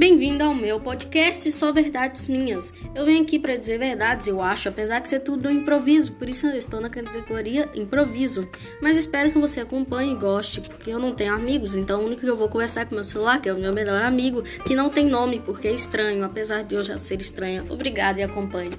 Bem-vindo ao meu podcast Só Verdades Minhas. Eu venho aqui para dizer verdades, eu acho, apesar de ser tudo improviso, por isso eu estou na categoria improviso. Mas espero que você acompanhe e goste, porque eu não tenho amigos, então o único que eu vou conversar é com meu celular, que é o meu melhor amigo, que não tem nome porque é estranho, apesar de eu já ser estranha. Obrigada e acompanhe.